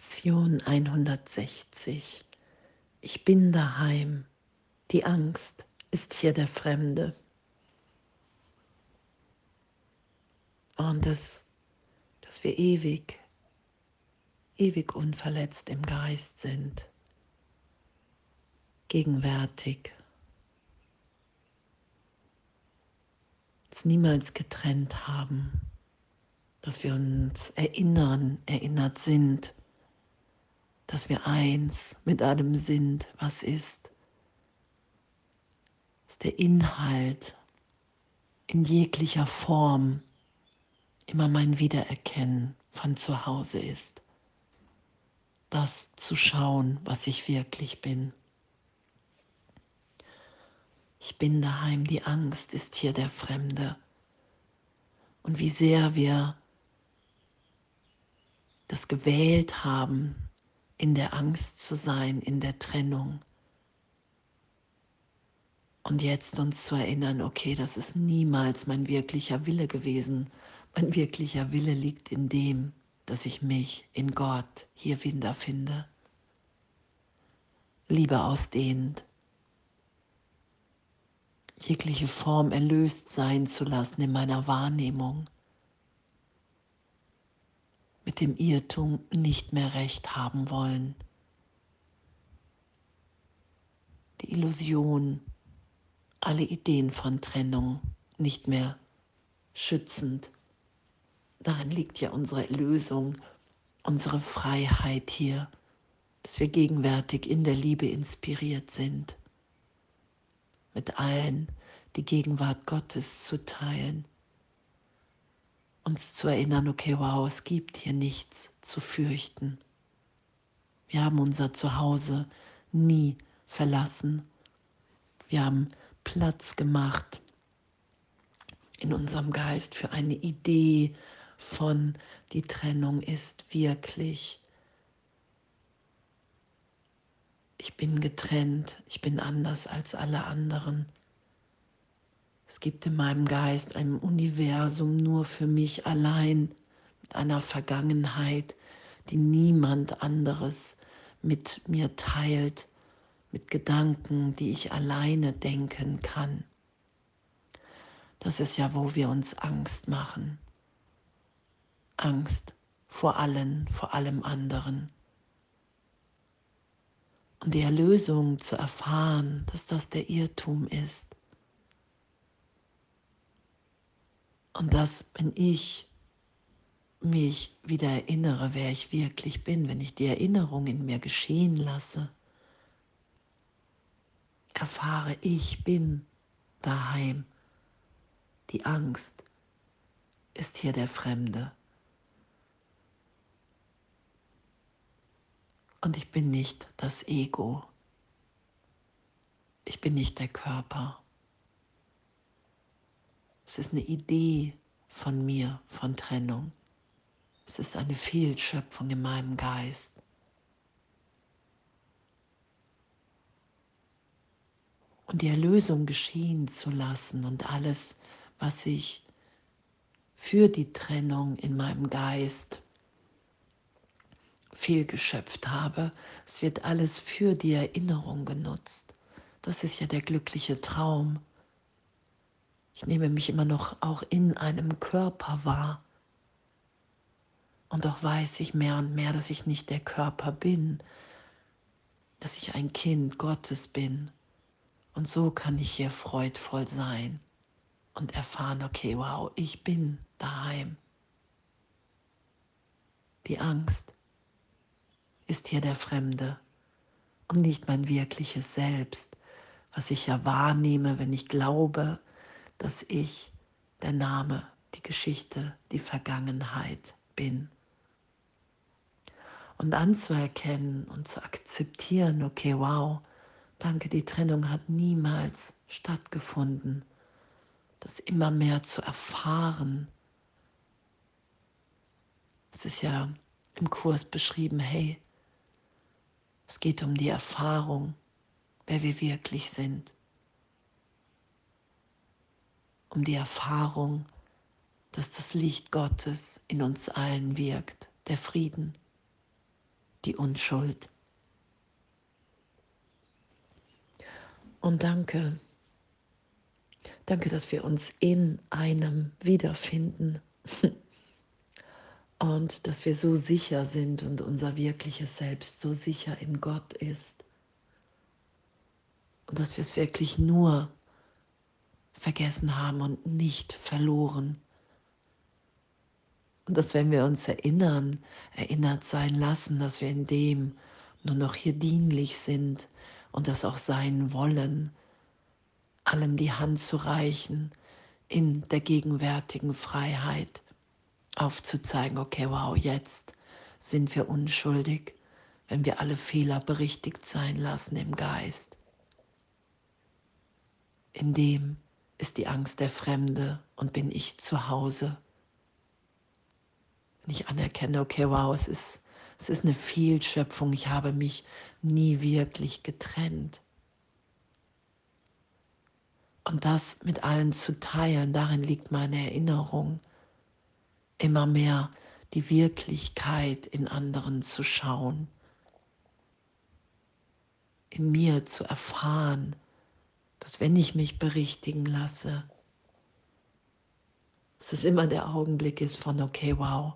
Lektion 160. Ich bin daheim. Die Angst ist hier der Fremde. Und das, dass wir ewig, ewig unverletzt im Geist sind, gegenwärtig, uns niemals getrennt haben, dass wir uns erinnern, erinnert sind, dass wir eins mit allem sind, was ist. Dass der Inhalt in jeglicher Form immer mein Wiedererkennen von zu Hause ist. Das zu schauen, was ich wirklich bin. Ich bin daheim, die Angst ist hier der Fremde. Und wie sehr wir das gewählt haben, in der Angst zu sein, in der Trennung. Und jetzt uns zu erinnern, okay, das ist niemals mein wirklicher Wille gewesen. Mein wirklicher Wille liegt in dem, dass ich mich in Gott hier wiederfinde. Liebe ausdehend, jegliche Form erlöst sein zu lassen in meiner Wahrnehmung mit dem Irrtum nicht mehr recht haben wollen. Die Illusion, alle Ideen von Trennung nicht mehr schützend. Darin liegt ja unsere Erlösung, unsere Freiheit hier, dass wir gegenwärtig in der Liebe inspiriert sind, mit allen die Gegenwart Gottes zu teilen uns zu erinnern, okay, wow, es gibt hier nichts zu fürchten. Wir haben unser Zuhause nie verlassen. Wir haben Platz gemacht in unserem Geist für eine Idee von, die Trennung ist wirklich. Ich bin getrennt, ich bin anders als alle anderen. Es gibt in meinem Geist ein Universum nur für mich allein mit einer Vergangenheit, die niemand anderes mit mir teilt, mit Gedanken, die ich alleine denken kann. Das ist ja, wo wir uns Angst machen. Angst vor allen, vor allem anderen. Und die Erlösung zu erfahren, dass das der Irrtum ist Und dass, wenn ich mich wieder erinnere, wer ich wirklich bin, wenn ich die Erinnerung in mir geschehen lasse, erfahre, ich bin daheim. Die Angst ist hier der Fremde. Und ich bin nicht das Ego. Ich bin nicht der Körper. Es ist eine Idee von mir, von Trennung. Es ist eine Fehlschöpfung in meinem Geist. Und die Erlösung geschehen zu lassen und alles, was ich für die Trennung in meinem Geist fehlgeschöpft habe, es wird alles für die Erinnerung genutzt. Das ist ja der glückliche Traum. Ich nehme mich immer noch auch in einem Körper wahr. Und doch weiß ich mehr und mehr, dass ich nicht der Körper bin, dass ich ein Kind Gottes bin. Und so kann ich hier freudvoll sein und erfahren, okay, wow, ich bin daheim. Die Angst ist hier der Fremde und nicht mein wirkliches Selbst, was ich ja wahrnehme, wenn ich glaube, dass ich der Name, die Geschichte, die Vergangenheit bin. Und anzuerkennen und zu akzeptieren, okay, wow, danke, die Trennung hat niemals stattgefunden. Das immer mehr zu erfahren. Es ist ja im Kurs beschrieben, hey, es geht um die Erfahrung, wer wir wirklich sind um die Erfahrung, dass das Licht Gottes in uns allen wirkt, der Frieden, die Unschuld. Und danke, danke, dass wir uns in einem wiederfinden und dass wir so sicher sind und unser wirkliches Selbst so sicher in Gott ist und dass wir es wirklich nur vergessen haben und nicht verloren. Und dass wenn wir uns erinnern, erinnert sein lassen, dass wir in dem nur noch hier dienlich sind und das auch sein wollen, allen die Hand zu reichen in der gegenwärtigen Freiheit, aufzuzeigen, okay, wow, jetzt sind wir unschuldig, wenn wir alle Fehler berichtigt sein lassen im Geist. In dem ist die Angst der Fremde und bin ich zu Hause. Wenn ich anerkenne, okay, wow, es ist, es ist eine Fehlschöpfung, ich habe mich nie wirklich getrennt. Und das mit allen zu teilen, darin liegt meine Erinnerung, immer mehr die Wirklichkeit in anderen zu schauen, in mir zu erfahren, dass wenn ich mich berichtigen lasse, dass es immer der Augenblick ist von, okay, wow,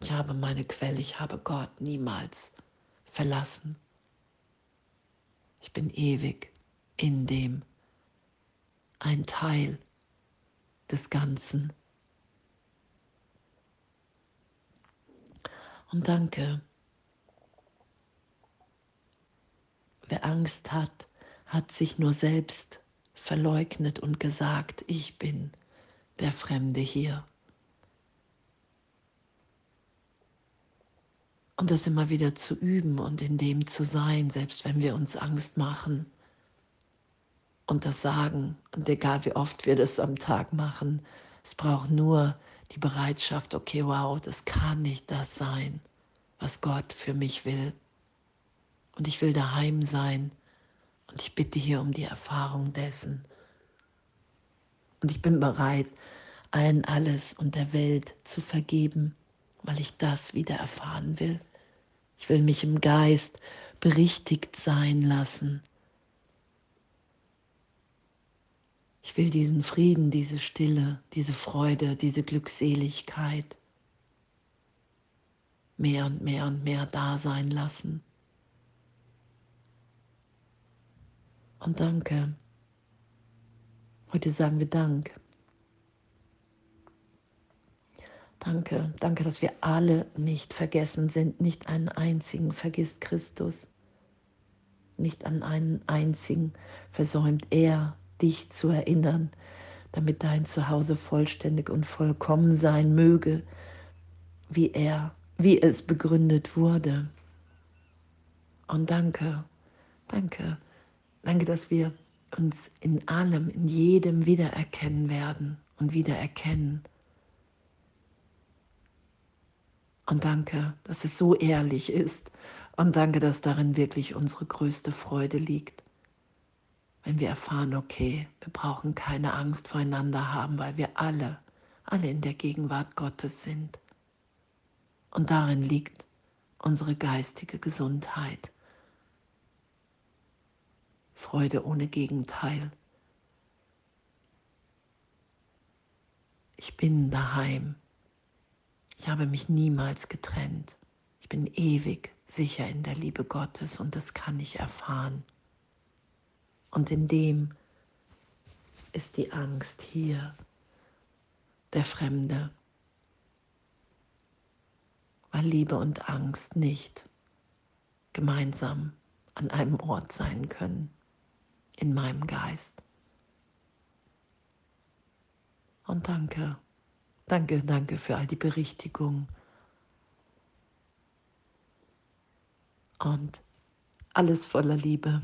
ich habe meine Quelle, ich habe Gott niemals verlassen. Ich bin ewig in dem, ein Teil des Ganzen. Und danke, Wer Angst hat, hat sich nur selbst verleugnet und gesagt, ich bin der Fremde hier. Und das immer wieder zu üben und in dem zu sein, selbst wenn wir uns Angst machen und das sagen. Und egal wie oft wir das am Tag machen, es braucht nur die Bereitschaft, okay, wow, das kann nicht das sein, was Gott für mich will und ich will daheim sein und ich bitte hier um die Erfahrung dessen. Und ich bin bereit, allen alles und der Welt zu vergeben, weil ich das wieder erfahren will. Ich will mich im Geist berichtigt sein lassen. Ich will diesen Frieden, diese Stille, diese Freude, diese Glückseligkeit mehr und mehr und mehr da sein lassen. Und danke. Heute sagen wir Dank. Danke, danke, dass wir alle nicht vergessen sind. Nicht einen einzigen vergisst Christus. Nicht an einen einzigen versäumt er, dich zu erinnern, damit dein Zuhause vollständig und vollkommen sein möge, wie er, wie es begründet wurde. Und danke, danke, Danke, dass wir uns in allem, in jedem wiedererkennen werden und wiedererkennen. Und danke, dass es so ehrlich ist. Und danke, dass darin wirklich unsere größte Freude liegt. Wenn wir erfahren, okay, wir brauchen keine Angst voreinander haben, weil wir alle, alle in der Gegenwart Gottes sind. Und darin liegt unsere geistige Gesundheit. Freude ohne Gegenteil. Ich bin daheim. Ich habe mich niemals getrennt. Ich bin ewig sicher in der Liebe Gottes und das kann ich erfahren. Und in dem ist die Angst hier, der Fremde, weil Liebe und Angst nicht gemeinsam an einem Ort sein können in meinem Geist. Und danke, danke, danke für all die Berichtigung. Und alles voller Liebe.